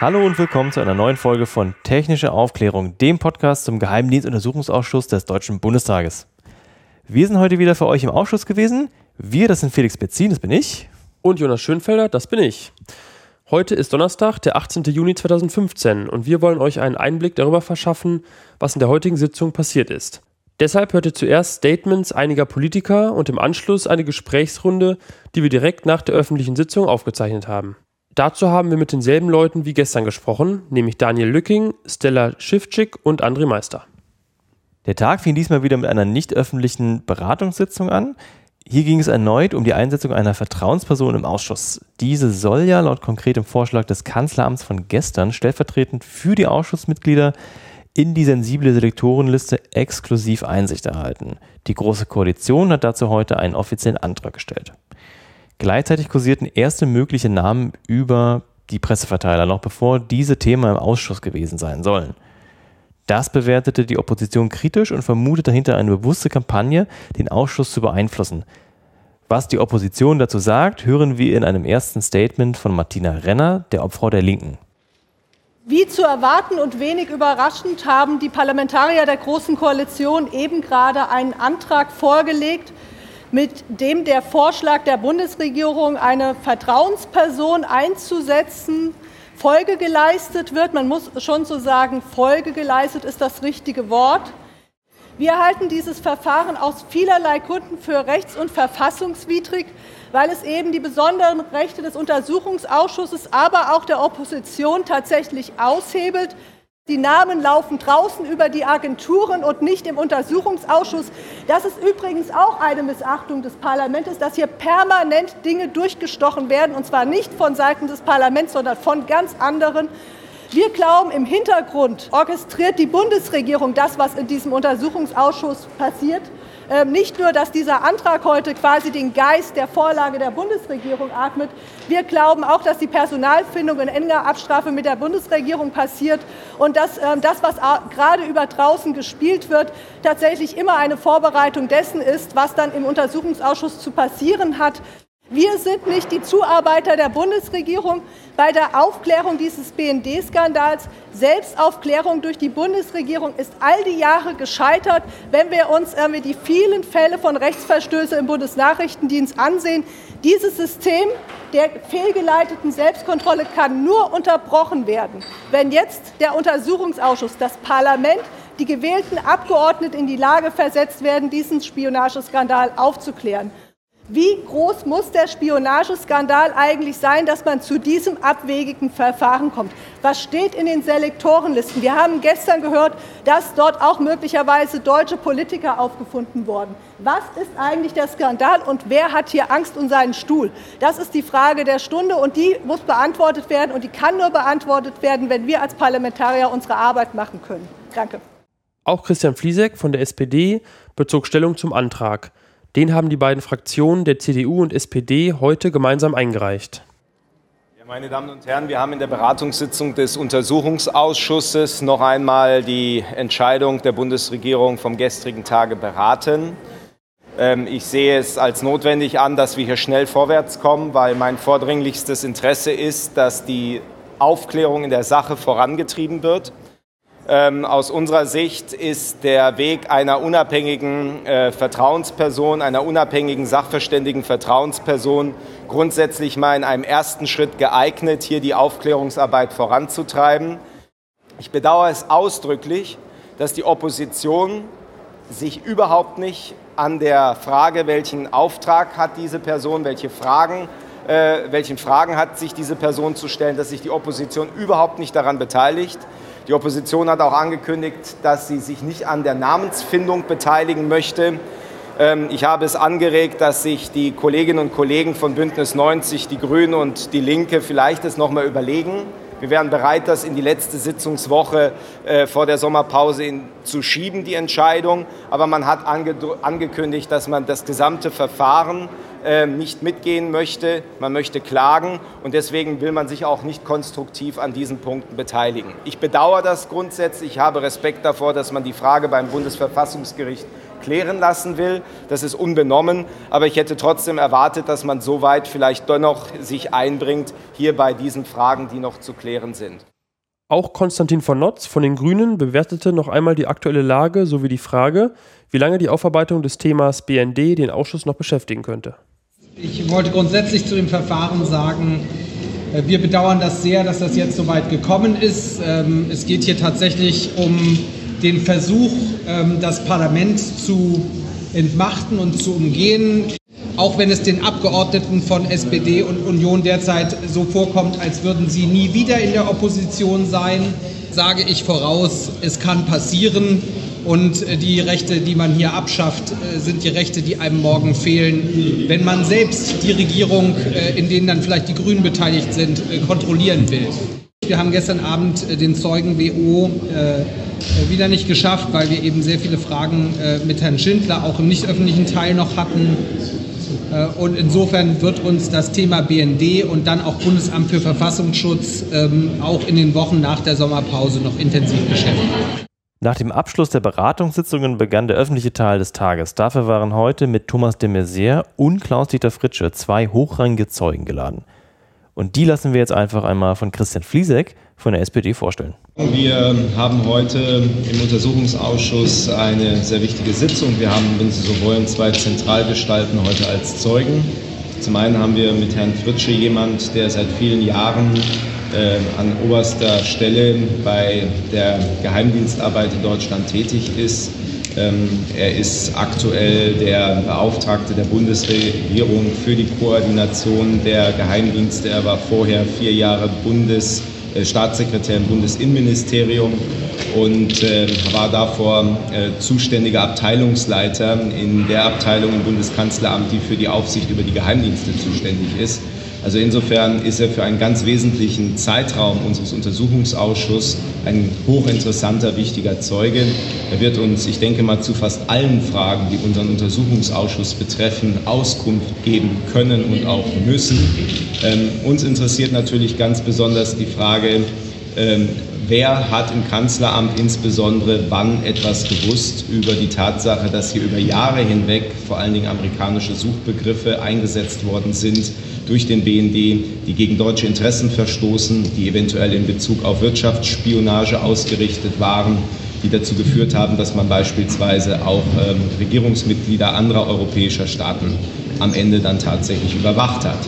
Hallo und willkommen zu einer neuen Folge von Technische Aufklärung, dem Podcast zum Geheimdienstuntersuchungsausschuss des Deutschen Bundestages. Wir sind heute wieder für euch im Ausschuss gewesen. Wir, das sind Felix Bezin, das bin ich. Und Jonas Schönfelder, das bin ich. Heute ist Donnerstag, der 18. Juni 2015 und wir wollen euch einen Einblick darüber verschaffen, was in der heutigen Sitzung passiert ist. Deshalb hört ihr zuerst Statements einiger Politiker und im Anschluss eine Gesprächsrunde, die wir direkt nach der öffentlichen Sitzung aufgezeichnet haben. Dazu haben wir mit denselben Leuten wie gestern gesprochen, nämlich Daniel Lücking, Stella Schiffczyk und André Meister. Der Tag fing diesmal wieder mit einer nicht öffentlichen Beratungssitzung an. Hier ging es erneut um die Einsetzung einer Vertrauensperson im Ausschuss. Diese soll ja laut konkretem Vorschlag des Kanzleramts von gestern stellvertretend für die Ausschussmitglieder in die sensible Selektorenliste exklusiv Einsicht erhalten. Die Große Koalition hat dazu heute einen offiziellen Antrag gestellt. Gleichzeitig kursierten erste mögliche Namen über die Presseverteiler, noch bevor diese Themen im Ausschuss gewesen sein sollen. Das bewertete die Opposition kritisch und vermutet dahinter eine bewusste Kampagne, den Ausschuss zu beeinflussen. Was die Opposition dazu sagt, hören wir in einem ersten Statement von Martina Renner, der Obfrau der Linken. Wie zu erwarten und wenig überraschend haben die Parlamentarier der Großen Koalition eben gerade einen Antrag vorgelegt, mit dem der Vorschlag der Bundesregierung, eine Vertrauensperson einzusetzen, Folge geleistet wird. Man muss schon so sagen, Folge geleistet ist das richtige Wort. Wir halten dieses Verfahren aus vielerlei Gründen für rechts- und verfassungswidrig weil es eben die besonderen Rechte des Untersuchungsausschusses, aber auch der Opposition tatsächlich aushebelt. Die Namen laufen draußen über die Agenturen und nicht im Untersuchungsausschuss. Das ist übrigens auch eine Missachtung des Parlaments, dass hier permanent Dinge durchgestochen werden, und zwar nicht von Seiten des Parlaments, sondern von ganz anderen. Wir glauben, im Hintergrund orchestriert die Bundesregierung das, was in diesem Untersuchungsausschuss passiert. Ähm, nicht nur, dass dieser Antrag heute quasi den Geist der Vorlage der Bundesregierung atmet, wir glauben auch, dass die Personalfindung in enger Abstrafe mit der Bundesregierung passiert und dass ähm, das, was gerade über draußen gespielt wird, tatsächlich immer eine Vorbereitung dessen ist, was dann im Untersuchungsausschuss zu passieren hat. Wir sind nicht die Zuarbeiter der Bundesregierung bei der Aufklärung dieses BND-Skandals. Selbstaufklärung durch die Bundesregierung ist all die Jahre gescheitert. Wenn wir uns äh, die vielen Fälle von Rechtsverstößen im Bundesnachrichtendienst ansehen, dieses System der fehlgeleiteten Selbstkontrolle kann nur unterbrochen werden, wenn jetzt der Untersuchungsausschuss, das Parlament, die gewählten Abgeordneten in die Lage versetzt werden, diesen Spionageskandal aufzuklären. Wie groß muss der Spionageskandal eigentlich sein, dass man zu diesem abwegigen Verfahren kommt? Was steht in den Selektorenlisten? Wir haben gestern gehört, dass dort auch möglicherweise deutsche Politiker aufgefunden wurden. Was ist eigentlich der Skandal und wer hat hier Angst um seinen Stuhl? Das ist die Frage der Stunde und die muss beantwortet werden und die kann nur beantwortet werden, wenn wir als Parlamentarier unsere Arbeit machen können. Danke. Auch Christian Fliesek von der SPD bezog Stellung zum Antrag. Den haben die beiden Fraktionen der CDU und SPD heute gemeinsam eingereicht. Meine Damen und Herren, wir haben in der Beratungssitzung des Untersuchungsausschusses noch einmal die Entscheidung der Bundesregierung vom gestrigen Tage beraten. Ähm, ich sehe es als notwendig an, dass wir hier schnell vorwärts kommen, weil mein vordringlichstes Interesse ist, dass die Aufklärung in der Sache vorangetrieben wird. Ähm, aus unserer Sicht ist der Weg einer unabhängigen äh, Vertrauensperson, einer unabhängigen sachverständigen Vertrauensperson grundsätzlich mal in einem ersten Schritt geeignet, hier die Aufklärungsarbeit voranzutreiben. Ich bedauere es ausdrücklich, dass die Opposition sich überhaupt nicht an der Frage, welchen Auftrag hat diese Person, welche Fragen, äh, welchen Fragen hat sich diese Person zu stellen, dass sich die Opposition überhaupt nicht daran beteiligt. Die Opposition hat auch angekündigt, dass sie sich nicht an der Namensfindung beteiligen möchte. Ähm, ich habe es angeregt, dass sich die Kolleginnen und Kollegen von Bündnis 90, die Grünen und die Linke vielleicht es noch mal überlegen. Wir wären bereit, das in die letzte Sitzungswoche äh, vor der Sommerpause in, zu schieben, die Entscheidung. Aber man hat ange angekündigt, dass man das gesamte Verfahren ähm, nicht mitgehen möchte. Man möchte klagen und deswegen will man sich auch nicht konstruktiv an diesen Punkten beteiligen. Ich bedauere das grundsätzlich. Ich habe Respekt davor, dass man die Frage beim Bundesverfassungsgericht klären lassen will. Das ist unbenommen, aber ich hätte trotzdem erwartet, dass man so weit vielleicht dennoch sich einbringt, hier bei diesen Fragen, die noch zu klären sind. Auch Konstantin von Notz von den Grünen bewertete noch einmal die aktuelle Lage sowie die Frage, wie lange die Aufarbeitung des Themas BND den Ausschuss noch beschäftigen könnte. Ich wollte grundsätzlich zu dem Verfahren sagen, äh, wir bedauern das sehr, dass das jetzt so weit gekommen ist. Ähm, es geht hier tatsächlich um den Versuch, ähm, das Parlament zu entmachten und zu umgehen auch wenn es den Abgeordneten von SPD und Union derzeit so vorkommt, als würden sie nie wieder in der Opposition sein, sage ich voraus, es kann passieren. Und äh, die Rechte, die man hier abschafft, äh, sind die Rechte, die einem morgen fehlen, wenn man selbst die Regierung, äh, in denen dann vielleicht die Grünen beteiligt sind, kontrollieren will. Wir haben gestern Abend den Zeugen WO wieder nicht geschafft, weil wir eben sehr viele Fragen mit Herrn Schindler auch im nicht öffentlichen Teil noch hatten. Äh, und insofern wird uns das Thema BND und dann auch Bundesamt für Verfassungsschutz ähm, auch in den Wochen nach der Sommerpause noch intensiv beschäftigen. Nach dem Abschluss der Beratungssitzungen begann der öffentliche Teil des Tages. Dafür waren heute mit Thomas de Maizière und Klaus-Dieter Fritsche zwei hochrangige Zeugen geladen. Und die lassen wir jetzt einfach einmal von Christian Fliesek von der SPD vorstellen. Wir haben heute im Untersuchungsausschuss eine sehr wichtige Sitzung. Wir haben, wenn Sie so wollen, zwei Zentralgestalten heute als Zeugen. Zum einen haben wir mit Herrn Fritsche jemand, der seit vielen Jahren äh, an oberster Stelle bei der Geheimdienstarbeit in Deutschland tätig ist. Ähm, er ist aktuell der Beauftragte der Bundesregierung für die Koordination der Geheimdienste. Er war vorher vier Jahre Bundes äh, Staatssekretär im Bundesinnenministerium und äh, war davor äh, zuständiger Abteilungsleiter in der Abteilung im Bundeskanzleramt, die für die Aufsicht über die Geheimdienste zuständig ist. Also insofern ist er für einen ganz wesentlichen Zeitraum unseres Untersuchungsausschusses ein hochinteressanter, wichtiger Zeuge. Er wird uns, ich denke mal, zu fast allen Fragen, die unseren Untersuchungsausschuss betreffen, Auskunft geben können und auch müssen. Ähm, uns interessiert natürlich ganz besonders die Frage, ähm, wer hat im Kanzleramt insbesondere wann etwas gewusst über die Tatsache, dass hier über Jahre hinweg vor allen Dingen amerikanische Suchbegriffe eingesetzt worden sind durch den BND, die gegen deutsche Interessen verstoßen, die eventuell in Bezug auf Wirtschaftsspionage ausgerichtet waren, die dazu geführt haben, dass man beispielsweise auch ähm, Regierungsmitglieder anderer europäischer Staaten am Ende dann tatsächlich überwacht hat.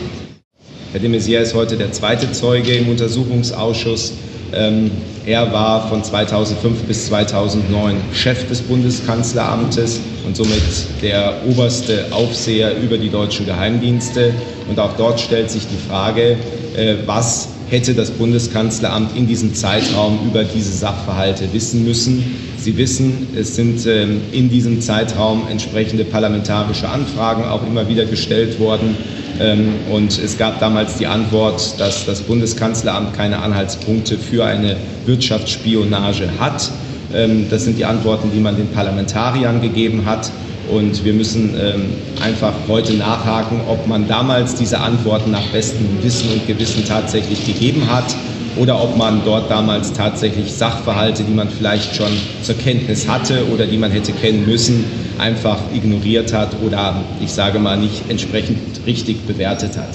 Herr de Maizière ist heute der zweite Zeuge im Untersuchungsausschuss. Ähm, er war von 2005 bis 2009 Chef des Bundeskanzleramtes und somit der oberste Aufseher über die deutschen Geheimdienste. Und auch dort stellt sich die Frage, äh, was hätte das Bundeskanzleramt in diesem Zeitraum über diese Sachverhalte wissen müssen. Sie wissen, es sind ähm, in diesem Zeitraum entsprechende parlamentarische Anfragen auch immer wieder gestellt worden. Ähm, und es gab damals die Antwort, dass das Bundeskanzleramt keine Anhaltspunkte für eine Wirtschaftsspionage hat. Ähm, das sind die Antworten, die man den Parlamentariern gegeben hat. Und wir müssen ähm, einfach heute nachhaken, ob man damals diese Antworten nach bestem Wissen und Gewissen tatsächlich gegeben hat oder ob man dort damals tatsächlich Sachverhalte, die man vielleicht schon zur Kenntnis hatte oder die man hätte kennen müssen, einfach ignoriert hat oder ich sage mal nicht entsprechend richtig bewertet hat.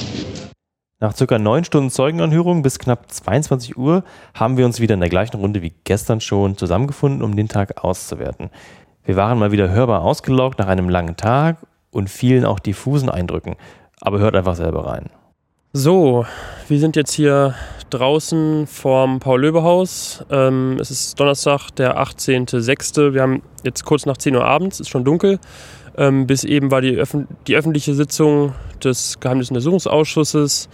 Nach circa neun Stunden Zeugenanhörung bis knapp 22 Uhr haben wir uns wieder in der gleichen Runde wie gestern schon zusammengefunden, um den Tag auszuwerten. Wir waren mal wieder hörbar ausgelaugt nach einem langen Tag und vielen auch diffusen Eindrücken. Aber hört einfach selber rein. So, wir sind jetzt hier draußen vorm Paul-Löbe-Haus. Ähm, es ist Donnerstag, der 18.06. Wir haben jetzt kurz nach 10 Uhr abends, ist schon dunkel. Ähm, bis eben war die, Öffn die öffentliche Sitzung des Geheimnisuntersuchungsausschusses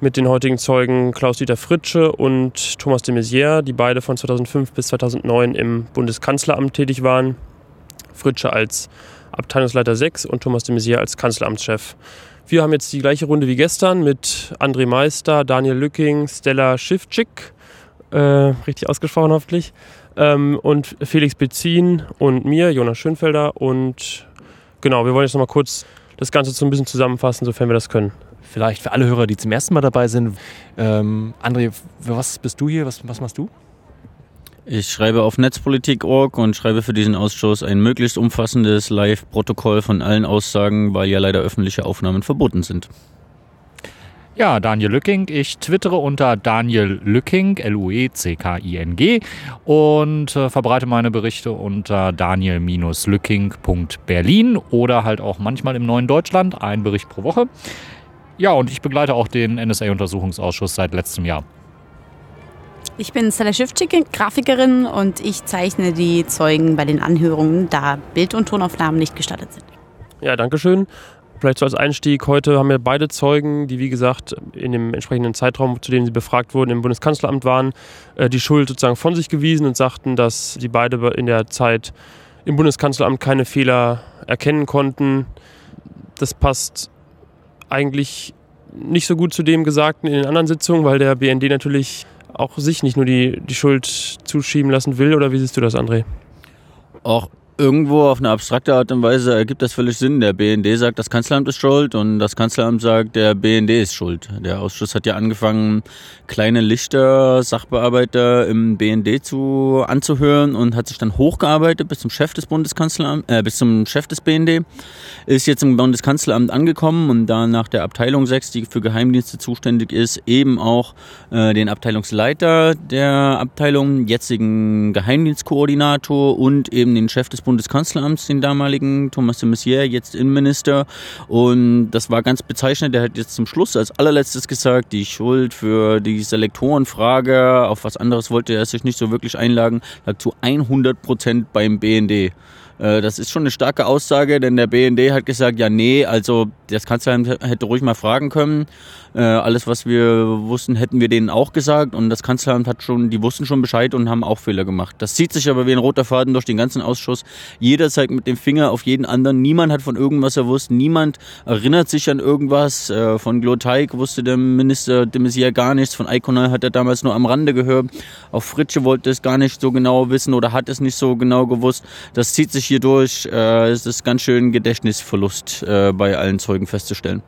mit den heutigen Zeugen Klaus-Dieter Fritsche und Thomas de Maizière, die beide von 2005 bis 2009 im Bundeskanzleramt tätig waren. Fritsche als Abteilungsleiter 6 und Thomas de Maizière als Kanzleramtschef. Wir haben jetzt die gleiche Runde wie gestern mit André Meister, Daniel Lücking, Stella Schiffczyk, äh, richtig ausgesprochen hoffentlich, ähm, und Felix Bezin und mir, Jonas Schönfelder und genau, wir wollen jetzt nochmal kurz das Ganze so ein bisschen zusammenfassen, sofern wir das können. Vielleicht für alle Hörer, die zum ersten Mal dabei sind. Ähm, André, was bist du hier? Was, was machst du? Ich schreibe auf netzpolitik.org und schreibe für diesen Ausschuss ein möglichst umfassendes Live-Protokoll von allen Aussagen, weil ja leider öffentliche Aufnahmen verboten sind. Ja, Daniel Lücking. Ich twittere unter Daniel Lücking, L-U-E-C-K-I-N-G und äh, verbreite meine Berichte unter daniel-lücking.berlin oder halt auch manchmal im Neuen Deutschland, ein Bericht pro Woche. Ja, und ich begleite auch den NSA-Untersuchungsausschuss seit letztem Jahr. Ich bin Stella Schiffczyk, Grafikerin und ich zeichne die Zeugen bei den Anhörungen, da Bild- und Tonaufnahmen nicht gestattet sind. Ja, danke schön. Vielleicht so als Einstieg, heute haben wir beide Zeugen, die wie gesagt in dem entsprechenden Zeitraum, zu dem sie befragt wurden, im Bundeskanzleramt waren, äh, die Schuld sozusagen von sich gewiesen und sagten, dass sie beide in der Zeit im Bundeskanzleramt keine Fehler erkennen konnten. Das passt eigentlich nicht so gut zu dem Gesagten in den anderen Sitzungen, weil der BND natürlich auch sich nicht nur die, die Schuld zuschieben lassen will. Oder wie siehst du das, André? Auch irgendwo auf eine abstrakte Art und Weise ergibt das völlig Sinn. Der BND sagt, das Kanzleramt ist schuld und das Kanzleramt sagt, der BND ist schuld. Der Ausschuss hat ja angefangen, kleine Lichter, Sachbearbeiter im BND zu anzuhören und hat sich dann hochgearbeitet bis zum Chef des Bundeskanzleramts, äh, bis zum Chef des BND, ist jetzt im Bundeskanzleramt angekommen und da nach der Abteilung 6, die für Geheimdienste zuständig ist, eben auch äh, den Abteilungsleiter der Abteilung, jetzigen Geheimdienstkoordinator und eben den Chef des Bundeskanzleramts Bundeskanzleramts, den damaligen Thomas de Maizière, jetzt Innenminister. Und das war ganz bezeichnend. Der hat jetzt zum Schluss als allerletztes gesagt, die Schuld für die Selektorenfrage, auf was anderes wollte er sich nicht so wirklich einlagen, lag zu 100 Prozent beim BND. Äh, das ist schon eine starke Aussage, denn der BND hat gesagt, ja nee, also das Kanzleramt hätte ruhig mal fragen können. Äh, alles, was wir wussten, hätten wir denen auch gesagt und das Kanzleramt hat schon, die wussten schon Bescheid und haben auch Fehler gemacht. Das zieht sich aber wie ein roter Faden durch den ganzen Ausschuss. Jeder zeigt mit dem Finger auf jeden anderen. Niemand hat von irgendwas gewusst. Niemand erinnert sich an irgendwas. Äh, von Gloteig wusste der Minister de Maizière gar nichts. Von Iconal hat er damals nur am Rande gehört. Auch Fritsche wollte es gar nicht so genau wissen oder hat es nicht so genau gewusst. Das zieht sich hier durch. Äh, es ist ganz schön Gedächtnisverlust bei allen Zeugen festzustellen.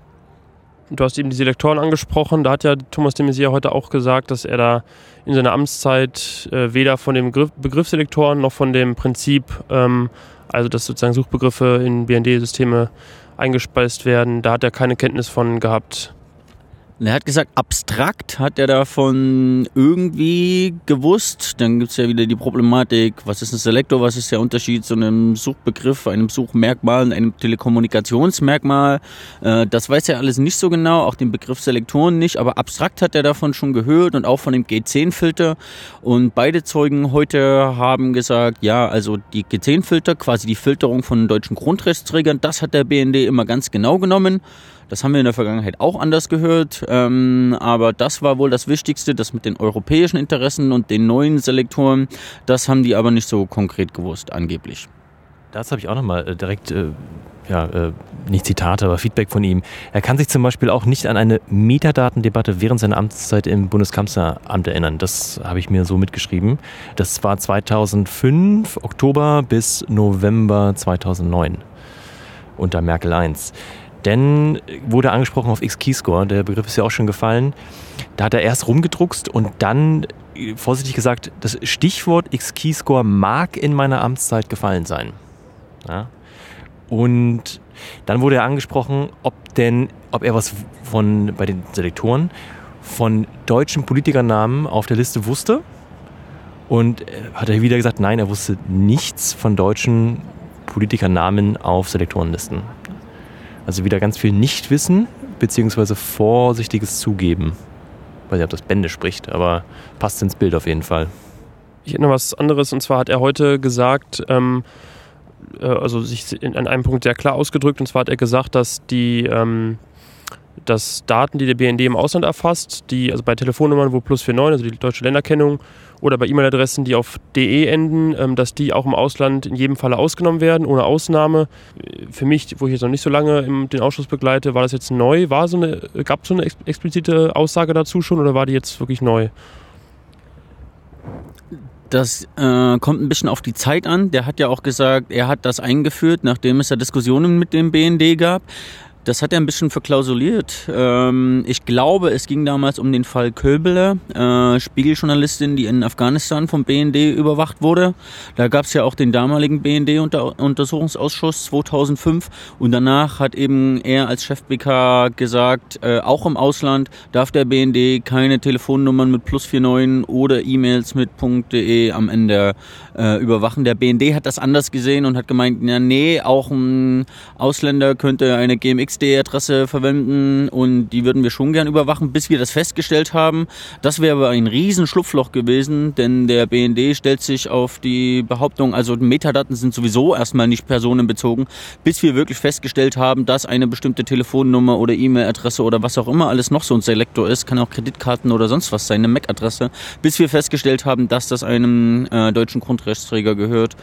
Du hast eben die Selektoren angesprochen. Da hat ja Thomas de Maizière heute auch gesagt, dass er da in seiner Amtszeit äh, weder von dem Begriff, Begriff Selektoren noch von dem Prinzip, ähm, also dass sozusagen Suchbegriffe in BND-Systeme eingespeist werden, da hat er keine Kenntnis von gehabt. Er hat gesagt, abstrakt hat er davon irgendwie gewusst. Dann gibt es ja wieder die Problematik, was ist ein Selektor, was ist der Unterschied zu einem Suchbegriff, einem Suchmerkmal, einem Telekommunikationsmerkmal. Äh, das weiß er alles nicht so genau, auch den Begriff Selektoren nicht, aber abstrakt hat er davon schon gehört und auch von dem G10-Filter. Und beide Zeugen heute haben gesagt, ja, also die G10-Filter, quasi die Filterung von deutschen Grundrechtsträgern, das hat der BND immer ganz genau genommen. Das haben wir in der Vergangenheit auch anders gehört, ähm, aber das war wohl das Wichtigste, das mit den europäischen Interessen und den neuen Selektoren, das haben die aber nicht so konkret gewusst, angeblich. Das habe ich auch nochmal äh, direkt, äh, ja, äh, nicht Zitate, aber Feedback von ihm. Er kann sich zum Beispiel auch nicht an eine Metadatendebatte während seiner Amtszeit im Bundeskanzleramt erinnern. Das habe ich mir so mitgeschrieben. Das war 2005, Oktober bis November 2009 unter Merkel I. Denn wurde angesprochen auf X-Keyscore, der Begriff ist ja auch schon gefallen. Da hat er erst rumgedruckst und dann, vorsichtig gesagt, das Stichwort X-Keyscore mag in meiner Amtszeit gefallen sein. Ja. Und dann wurde er angesprochen, ob denn, ob er was von, bei den Selektoren, von deutschen Politikernamen auf der Liste wusste. Und hat er wieder gesagt, nein, er wusste nichts von deutschen Politikernamen auf Selektorenlisten. Also wieder ganz viel Nichtwissen beziehungsweise vorsichtiges Zugeben. Ich weiß nicht, ob das Bände spricht, aber passt ins Bild auf jeden Fall. Ich hätte noch was anderes und zwar hat er heute gesagt, ähm, äh, also sich in, an einem Punkt sehr klar ausgedrückt und zwar hat er gesagt, dass die ähm, dass Daten, die der BND im Ausland erfasst, die also bei Telefonnummern, wo plus 49, also die deutsche Länderkennung, oder bei E-Mail-Adressen, die auf de enden, ähm, dass die auch im Ausland in jedem Falle ausgenommen werden, ohne Ausnahme. Für mich, wo ich jetzt noch nicht so lange den Ausschuss begleite, war das jetzt neu? War so eine, gab es so eine explizite Aussage dazu schon oder war die jetzt wirklich neu? Das äh, kommt ein bisschen auf die Zeit an. Der hat ja auch gesagt, er hat das eingeführt, nachdem es ja Diskussionen mit dem BND gab. Das hat er ein bisschen verklausuliert. Ähm, ich glaube, es ging damals um den Fall Köbeler, äh, Spiegeljournalistin, die in Afghanistan vom BND überwacht wurde. Da gab es ja auch den damaligen BND-Untersuchungsausschuss 2005 und danach hat eben er als Chef BK gesagt, äh, auch im Ausland darf der BND keine Telefonnummern mit plus 49 oder E-Mails mit .de am Ende äh, überwachen. Der BND hat das anders gesehen und hat gemeint, ja nee, auch ein Ausländer könnte eine GMX XD-Adresse verwenden und die würden wir schon gern überwachen, bis wir das festgestellt haben. Das wäre aber ein riesen Schlupfloch gewesen, denn der BND stellt sich auf die Behauptung, also Metadaten sind sowieso erstmal nicht personenbezogen, bis wir wirklich festgestellt haben, dass eine bestimmte Telefonnummer oder E-Mail-Adresse oder was auch immer alles noch so ein Selektor ist, kann auch Kreditkarten oder sonst was sein, eine MAC-Adresse, bis wir festgestellt haben, dass das einem äh, deutschen Grundrechtsträger gehört.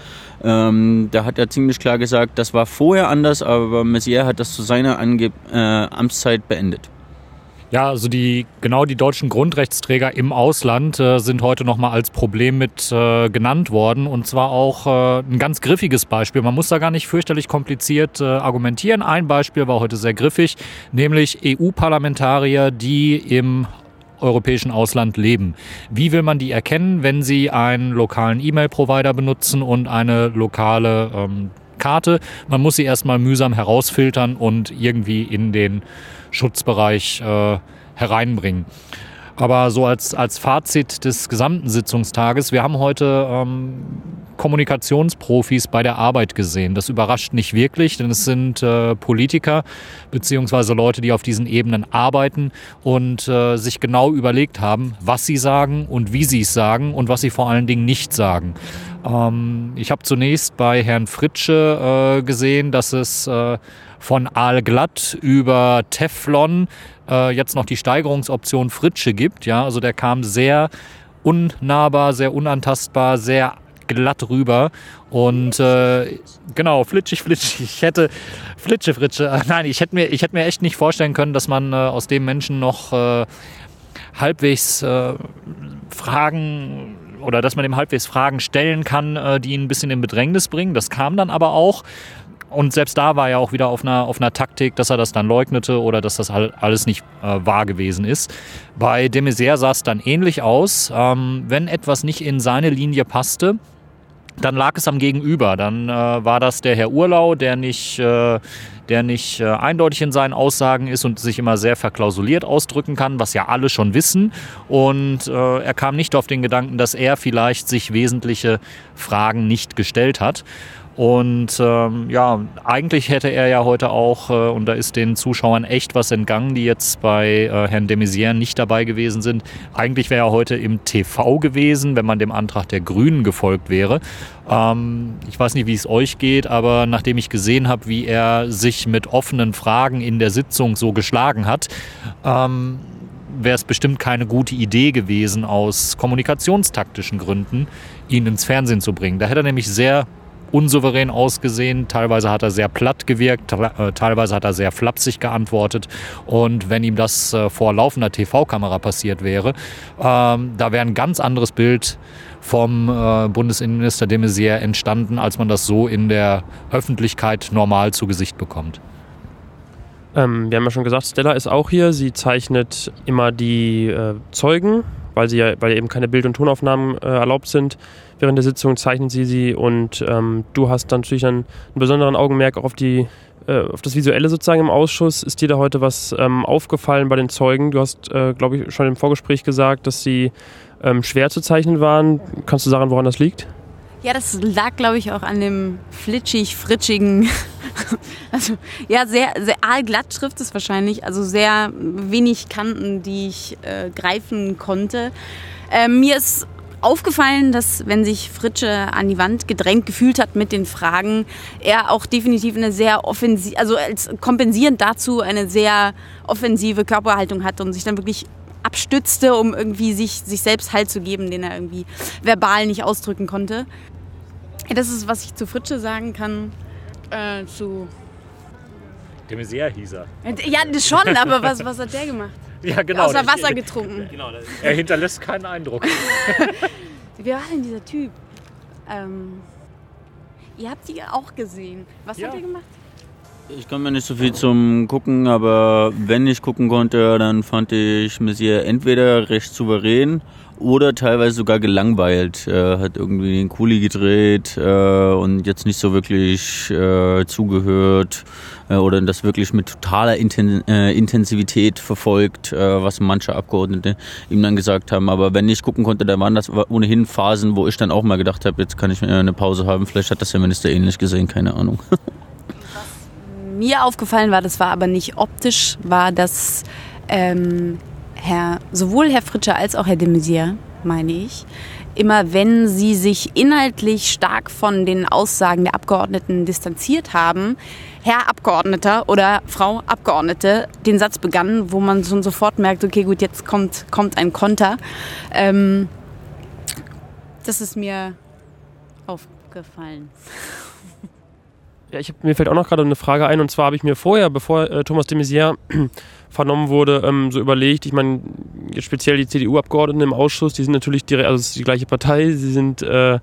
Ähm, da hat er ziemlich klar gesagt, das war vorher anders, aber Messier hat das zu seiner Ange äh, Amtszeit beendet. Ja, also die genau die deutschen Grundrechtsträger im Ausland äh, sind heute nochmal als Problem mit äh, genannt worden und zwar auch äh, ein ganz griffiges Beispiel. Man muss da gar nicht fürchterlich kompliziert äh, argumentieren. Ein Beispiel war heute sehr griffig, nämlich EU-Parlamentarier, die im europäischen Ausland leben. Wie will man die erkennen, wenn sie einen lokalen E-Mail-Provider benutzen und eine lokale ähm, Karte? Man muss sie erstmal mühsam herausfiltern und irgendwie in den Schutzbereich äh, hereinbringen. Aber so als, als Fazit des gesamten Sitzungstages, wir haben heute ähm, Kommunikationsprofis bei der Arbeit gesehen. Das überrascht nicht wirklich, denn es sind äh, Politiker beziehungsweise Leute, die auf diesen Ebenen arbeiten und äh, sich genau überlegt haben, was sie sagen und wie sie es sagen und was sie vor allen Dingen nicht sagen. Ähm, ich habe zunächst bei Herrn Fritsche äh, gesehen, dass es äh, von Aalglatt über Teflon äh, jetzt noch die Steigerungsoption Fritsche gibt. Ja, also der kam sehr unnahbar, sehr unantastbar, sehr glatt rüber. Und äh, genau, flitschig, flitschig. Ich hätte Flitsche, Fritsche. Nein, ich hätte mir, ich hätte mir echt nicht vorstellen können, dass man äh, aus dem Menschen noch äh, halbwegs äh, Fragen oder dass man dem halbwegs Fragen stellen kann, äh, die ihn ein bisschen in Bedrängnis bringen. Das kam dann aber auch. Und selbst da war er auch wieder auf einer, auf einer Taktik, dass er das dann leugnete oder dass das alles nicht äh, wahr gewesen ist. Bei de Maizière sah es dann ähnlich aus. Ähm, wenn etwas nicht in seine Linie passte, dann lag es am Gegenüber. Dann äh, war das der Herr Urlau, der nicht, äh, der nicht äh, eindeutig in seinen Aussagen ist und sich immer sehr verklausuliert ausdrücken kann, was ja alle schon wissen. Und äh, er kam nicht auf den Gedanken, dass er vielleicht sich wesentliche Fragen nicht gestellt hat. Und ähm, ja, eigentlich hätte er ja heute auch, äh, und da ist den Zuschauern echt was entgangen, die jetzt bei äh, Herrn de Maizière nicht dabei gewesen sind. Eigentlich wäre er heute im TV gewesen, wenn man dem Antrag der Grünen gefolgt wäre. Ähm, ich weiß nicht, wie es euch geht, aber nachdem ich gesehen habe, wie er sich mit offenen Fragen in der Sitzung so geschlagen hat, ähm, wäre es bestimmt keine gute Idee gewesen, aus kommunikationstaktischen Gründen ihn ins Fernsehen zu bringen. Da hätte er nämlich sehr unsouverän ausgesehen. Teilweise hat er sehr platt gewirkt, äh, teilweise hat er sehr flapsig geantwortet. Und wenn ihm das äh, vor laufender TV-Kamera passiert wäre, ähm, da wäre ein ganz anderes Bild vom äh, Bundesinnenminister de Maizière entstanden, als man das so in der Öffentlichkeit normal zu Gesicht bekommt. Ähm, wir haben ja schon gesagt, Stella ist auch hier. Sie zeichnet immer die äh, Zeugen, weil, sie ja, weil eben keine Bild- und Tonaufnahmen äh, erlaubt sind während der Sitzung zeichnen sie sie und ähm, du hast dann natürlich einen, einen besonderen Augenmerk auch auf die äh, auf das Visuelle sozusagen im Ausschuss. Ist dir da heute was ähm, aufgefallen bei den Zeugen? Du hast, äh, glaube ich, schon im Vorgespräch gesagt, dass sie ähm, schwer zu zeichnen waren. Kannst du sagen, woran das liegt? Ja, das lag, glaube ich, auch an dem flitschig-fritschigen, also ja, sehr, sehr aalglatt trifft es wahrscheinlich, also sehr wenig Kanten, die ich äh, greifen konnte. Äh, mir ist aufgefallen, dass wenn sich Fritsche an die Wand gedrängt gefühlt hat mit den Fragen, er auch definitiv eine sehr offensive, also als kompensierend dazu eine sehr offensive Körperhaltung hat und sich dann wirklich abstützte, um irgendwie sich, sich selbst Halt zu geben, den er irgendwie verbal nicht ausdrücken konnte. Das ist, was ich zu Fritsche sagen kann. Äh, zu. De Maizière hieß er. Ja, schon, aber was, was hat der gemacht? Ja, genau. Außer Wasser getrunken. Genau, er hinterlässt keinen Eindruck. Wer war denn dieser Typ? Ähm, ihr habt die auch gesehen. Was Ja. hat er gemacht? Ich komme mir nicht so viel zum Gucken, aber wenn ich gucken konnte, dann fand ich Messier entweder recht souverän oder teilweise sogar gelangweilt. Er hat irgendwie den Kuli gedreht äh, und jetzt nicht so wirklich äh, zugehört äh, oder das wirklich mit totaler Inten äh, Intensivität verfolgt, äh, was manche Abgeordnete ihm dann gesagt haben. Aber wenn ich gucken konnte, dann waren das ohnehin Phasen, wo ich dann auch mal gedacht habe, jetzt kann ich eine Pause haben. Vielleicht hat das der Minister ähnlich gesehen, keine Ahnung. mir aufgefallen war, das war aber nicht optisch, war, dass ähm, Herr, sowohl Herr Fritscher als auch Herr de Maizière, meine ich, immer wenn sie sich inhaltlich stark von den Aussagen der Abgeordneten distanziert haben, Herr Abgeordneter oder Frau Abgeordnete den Satz begannen, wo man schon sofort merkt, okay, gut, jetzt kommt, kommt ein Konter. Ähm, das ist mir aufgefallen. Ja, ich hab, mir fällt auch noch gerade eine Frage ein und zwar habe ich mir vorher, bevor äh, Thomas de Maizière vernommen wurde, ähm, so überlegt, ich meine, speziell die CDU-Abgeordneten im Ausschuss, die sind natürlich direkt, also ist die gleiche Partei, sie sind, äh,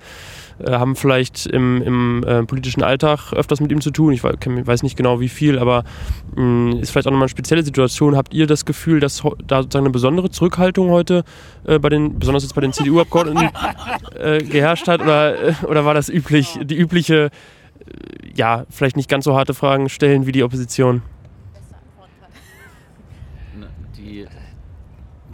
äh, haben vielleicht im, im äh, politischen Alltag öfters mit ihm zu tun. Ich weiß nicht genau wie viel, aber mh, mm, ist vielleicht auch nochmal eine spezielle Situation. Habt ihr das Gefühl, dass da sozusagen eine besondere Zurückhaltung heute äh, bei den, besonders jetzt bei den CDU-Abgeordneten äh, geherrscht hat? Oder, äh, oder war das üblich, die übliche, ja, vielleicht nicht ganz so harte Fragen stellen wie die Opposition?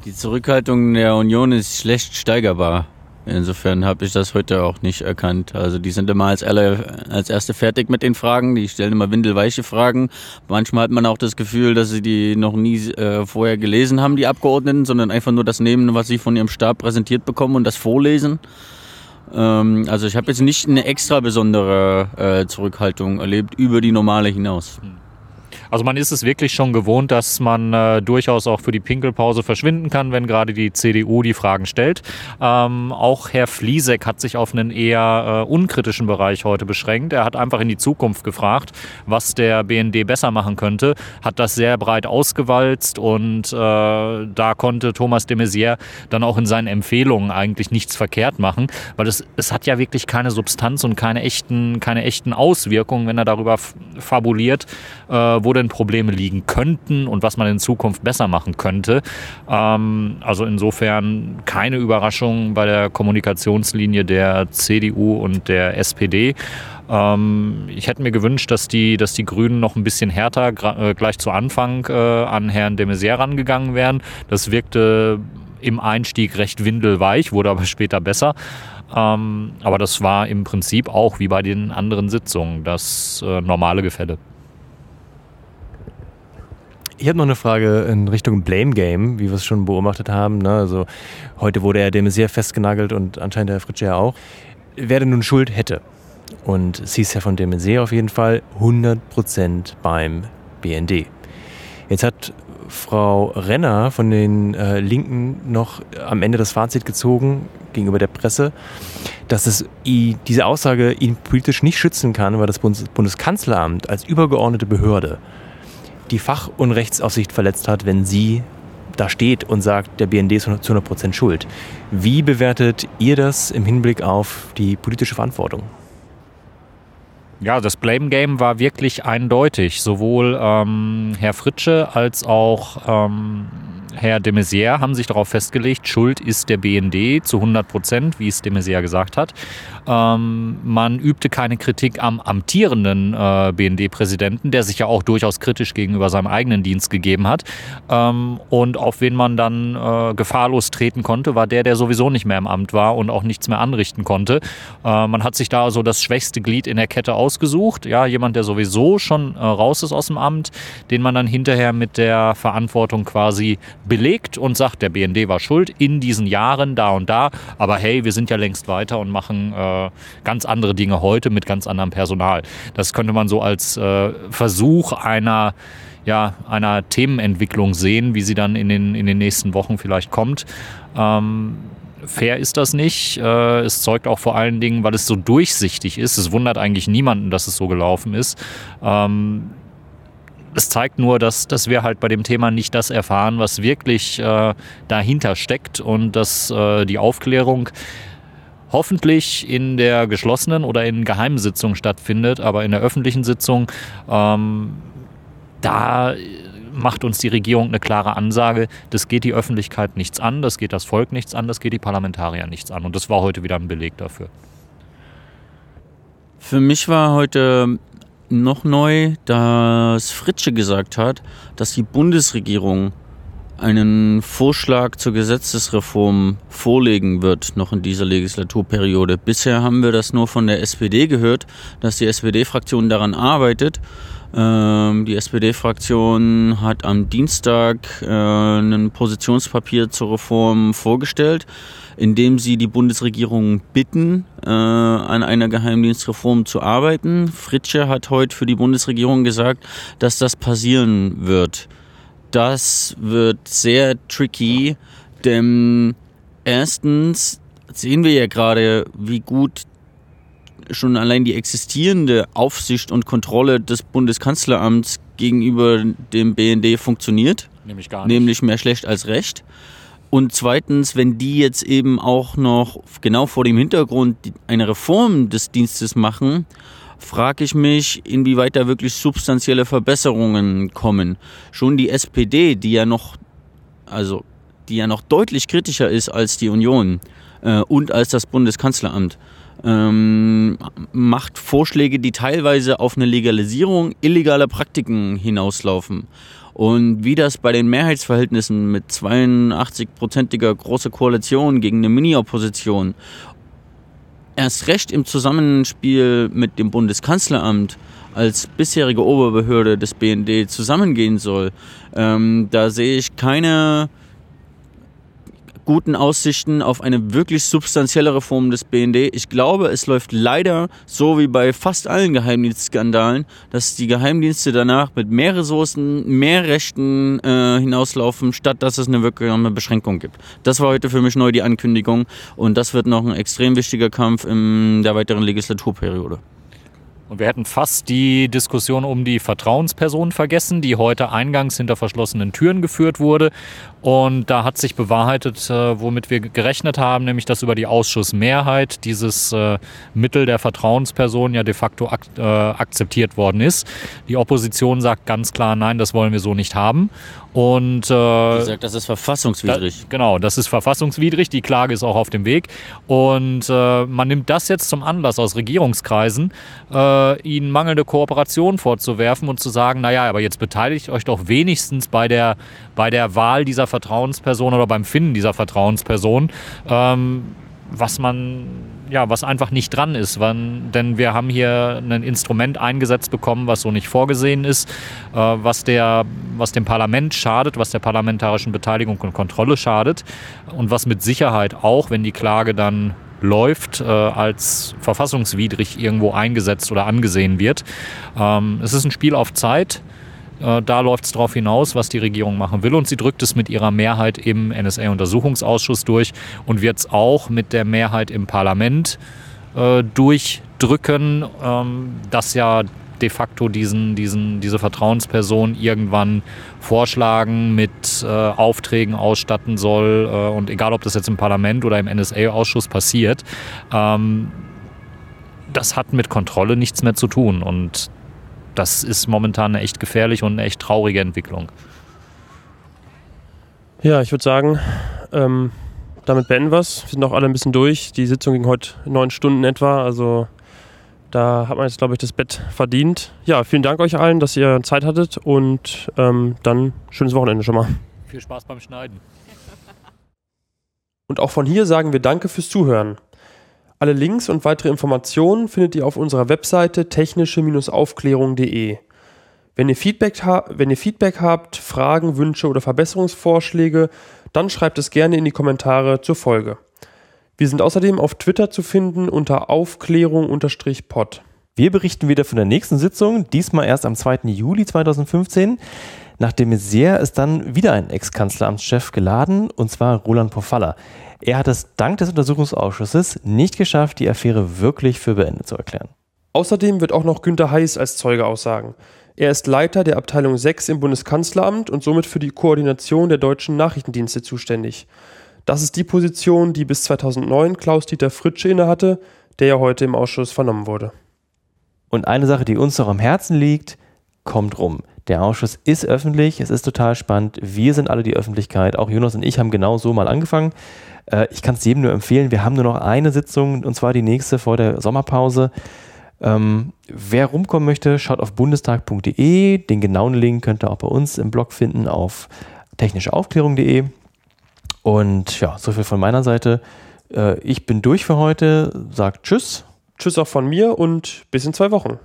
Die Zurückhaltung der Union ist schlecht steigerbar. Insofern habe ich das heute auch nicht erkannt. Also die sind immer als, alle, als erste fertig mit den Fragen. Die stellen immer windelweiche Fragen. Manchmal hat man auch das Gefühl, dass sie die noch nie äh, vorher gelesen haben, die Abgeordneten, sondern einfach nur das nehmen, was sie von ihrem Stab präsentiert bekommen und das vorlesen. Ähm, also ich habe jetzt nicht eine extra besondere äh, Zurückhaltung erlebt über die normale hinaus. Hm. Also man ist es wirklich schon gewohnt, dass man äh, durchaus auch für die Pinkelpause verschwinden kann, wenn gerade die CDU die Fragen stellt. Ähm, auch Herr Fliesek hat sich auf einen eher äh, unkritischen Bereich heute beschränkt. Er hat einfach in die Zukunft gefragt, was der BND besser machen könnte, hat das sehr breit ausgewalzt und äh, da konnte Thomas de Maizière dann auch in seinen Empfehlungen eigentlich nichts verkehrt machen, weil es, es hat ja wirklich keine Substanz und keine echten, keine echten Auswirkungen, wenn er darüber fabuliert, äh, wo denn Probleme liegen könnten und was man in Zukunft besser machen könnte. Ähm, also insofern keine Überraschung bei der Kommunikationslinie der CDU und der SPD. Ähm, ich hätte mir gewünscht, dass die, dass die Grünen noch ein bisschen härter äh, gleich zu Anfang äh, an Herrn de Maizière rangegangen wären. Das wirkte im Einstieg recht windelweich, wurde aber später besser. Ähm, aber das war im Prinzip auch wie bei den anderen Sitzungen das äh, normale Gefälle. Ich habe noch eine Frage in Richtung Blame Game, wie wir es schon beobachtet haben. Ne? Also heute wurde er dem sehr festgenagelt und anscheinend der Fritsche ja auch. Wer denn nun Schuld hätte? Und es hieß ja von dem auf jeden Fall 100% beim BND. Jetzt hat Frau Renner von den äh, Linken noch am Ende das Fazit gezogen gegenüber der Presse, dass es diese Aussage ihn politisch nicht schützen kann, weil das Bundes Bundeskanzleramt als übergeordnete Behörde die Fach- und Rechtsaufsicht verletzt hat, wenn sie da steht und sagt, der BND ist zu 100 Prozent schuld. Wie bewertet ihr das im Hinblick auf die politische Verantwortung? Ja, das Blame Game war wirklich eindeutig. Sowohl ähm, Herr Fritsche als auch ähm, Herr de Maizière haben sich darauf festgelegt, Schuld ist der BND zu 100 Prozent, wie es de Maizière gesagt hat. Ähm, man übte keine Kritik am amtierenden äh, BND-Präsidenten, der sich ja auch durchaus kritisch gegenüber seinem eigenen Dienst gegeben hat. Ähm, und auf wen man dann äh, gefahrlos treten konnte, war der, der sowieso nicht mehr im Amt war und auch nichts mehr anrichten konnte. Äh, man hat sich da so das schwächste Glied in der Kette ausgesucht. Ja, jemand, der sowieso schon äh, raus ist aus dem Amt, den man dann hinterher mit der Verantwortung quasi belegt und sagt, der BND war schuld in diesen Jahren da und da. Aber hey, wir sind ja längst weiter und machen äh, ganz andere Dinge heute mit ganz anderem Personal. Das könnte man so als äh, Versuch einer ja, einer Themenentwicklung sehen, wie sie dann in den, in den nächsten Wochen vielleicht kommt. Ähm, fair ist das nicht. Äh, es zeugt auch vor allen Dingen, weil es so durchsichtig ist. Es wundert eigentlich niemanden, dass es so gelaufen ist. Ähm, es zeigt nur, dass, dass wir halt bei dem Thema nicht das erfahren, was wirklich äh, dahinter steckt und dass äh, die Aufklärung hoffentlich in der geschlossenen oder in geheimen Sitzung stattfindet, aber in der öffentlichen Sitzung, ähm, da macht uns die Regierung eine klare Ansage, das geht die Öffentlichkeit nichts an, das geht das Volk nichts an, das geht die Parlamentarier nichts an. Und das war heute wieder ein Beleg dafür. Für mich war heute noch neu, dass Fritsche gesagt hat, dass die Bundesregierung einen Vorschlag zur Gesetzesreform vorlegen wird, noch in dieser Legislaturperiode. Bisher haben wir das nur von der SPD gehört, dass die SPD-Fraktion daran arbeitet. Ähm, die SPD-Fraktion hat am Dienstag äh, ein Positionspapier zur Reform vorgestellt, in dem sie die Bundesregierung bitten, äh, an einer Geheimdienstreform zu arbeiten. Fritsche hat heute für die Bundesregierung gesagt, dass das passieren wird das wird sehr tricky, denn erstens sehen wir ja gerade, wie gut schon allein die existierende Aufsicht und Kontrolle des Bundeskanzleramts gegenüber dem BND funktioniert. Nämlich gar nicht. Nämlich mehr schlecht als recht. Und zweitens, wenn die jetzt eben auch noch genau vor dem Hintergrund eine Reform des Dienstes machen, frage ich mich, inwieweit da wirklich substanzielle Verbesserungen kommen. Schon die SPD, die ja noch, also die ja noch deutlich kritischer ist als die Union äh, und als das Bundeskanzleramt, ähm, macht Vorschläge, die teilweise auf eine Legalisierung illegaler Praktiken hinauslaufen. Und wie das bei den Mehrheitsverhältnissen mit 82-prozentiger großer Koalition gegen eine Mini-Opposition erst recht im Zusammenspiel mit dem Bundeskanzleramt als bisherige Oberbehörde des BND zusammengehen soll, ähm, da sehe ich keine guten Aussichten auf eine wirklich substanzielle Reform des BND. Ich glaube, es läuft leider so wie bei fast allen Geheimdienstskandalen, dass die Geheimdienste danach mit mehr Ressourcen, mehr Rechten äh, hinauslaufen, statt dass es eine wirksame Beschränkung gibt. Das war heute für mich neu die Ankündigung und das wird noch ein extrem wichtiger Kampf in der weiteren Legislaturperiode. Und wir hätten fast die Diskussion um die Vertrauensperson vergessen, die heute eingangs hinter verschlossenen Türen geführt wurde. Und da hat sich bewahrheitet, äh, womit wir gerechnet haben, nämlich dass über die Ausschussmehrheit dieses äh, Mittel der Vertrauensperson ja de facto ak äh, akzeptiert worden ist. Die Opposition sagt ganz klar, nein, das wollen wir so nicht haben. Und äh, die sagt, das ist verfassungswidrig. Da, genau, das ist verfassungswidrig. Die Klage ist auch auf dem Weg. Und äh, man nimmt das jetzt zum Anlass aus Regierungskreisen, äh, ihnen mangelnde Kooperation vorzuwerfen und zu sagen, naja, aber jetzt beteiligt euch doch wenigstens bei der, bei der Wahl dieser Vertrauensperson oder beim Finden dieser Vertrauensperson. Ähm, was man ja, was einfach nicht dran ist, wann, denn wir haben hier ein Instrument eingesetzt bekommen, was so nicht vorgesehen ist, äh, was, der, was dem Parlament schadet, was der parlamentarischen Beteiligung und Kontrolle schadet und was mit Sicherheit auch, wenn die Klage dann läuft, äh, als verfassungswidrig irgendwo eingesetzt oder angesehen wird. Ähm, es ist ein Spiel auf Zeit. Äh, da läuft es darauf hinaus, was die Regierung machen will. Und sie drückt es mit ihrer Mehrheit im NSA-Untersuchungsausschuss durch und wird es auch mit der Mehrheit im Parlament äh, durchdrücken, ähm, das ja de facto diesen, diesen, diese Vertrauensperson irgendwann vorschlagen, mit äh, Aufträgen ausstatten soll. Äh, und egal, ob das jetzt im Parlament oder im NSA-Ausschuss passiert, ähm, das hat mit Kontrolle nichts mehr zu tun. Und das ist momentan eine echt gefährliche und eine echt traurige Entwicklung. Ja, ich würde sagen, ähm, damit beenden wir es. Wir sind auch alle ein bisschen durch. Die Sitzung ging heute neun Stunden etwa. Also da hat man jetzt, glaube ich, das Bett verdient. Ja, vielen Dank euch allen, dass ihr Zeit hattet und ähm, dann schönes Wochenende schon mal. Viel Spaß beim Schneiden. Und auch von hier sagen wir Danke fürs Zuhören. Alle Links und weitere Informationen findet ihr auf unserer Webseite technische-aufklärung.de. Wenn ihr, Feedback wenn ihr Feedback habt, Fragen, Wünsche oder Verbesserungsvorschläge, dann schreibt es gerne in die Kommentare zur Folge. Wir sind außerdem auf Twitter zu finden unter Aufklärung-pod. Wir berichten wieder von der nächsten Sitzung, diesmal erst am 2. Juli 2015. Nach dem Maizière ist dann wieder ein Ex-Kanzleramtschef geladen, und zwar Roland Pofalla. Er hat es dank des Untersuchungsausschusses nicht geschafft, die Affäre wirklich für beendet zu erklären. Außerdem wird auch noch Günter Heiß als Zeuge aussagen. Er ist Leiter der Abteilung 6 im Bundeskanzleramt und somit für die Koordination der deutschen Nachrichtendienste zuständig. Das ist die Position, die bis 2009 Klaus-Dieter Fritsche innehatte, der ja heute im Ausschuss vernommen wurde. Und eine Sache, die uns noch am Herzen liegt, kommt rum. Der Ausschuss ist öffentlich, es ist total spannend. Wir sind alle die Öffentlichkeit. Auch Jonas und ich haben genau so mal angefangen. Äh, ich kann es jedem nur empfehlen. Wir haben nur noch eine Sitzung und zwar die nächste vor der Sommerpause. Ähm, wer rumkommen möchte, schaut auf bundestag.de. Den genauen Link könnt ihr auch bei uns im Blog finden auf technischeaufklärung.de. Und ja, so viel von meiner Seite. Äh, ich bin durch für heute. Sagt Tschüss. Tschüss auch von mir und bis in zwei Wochen.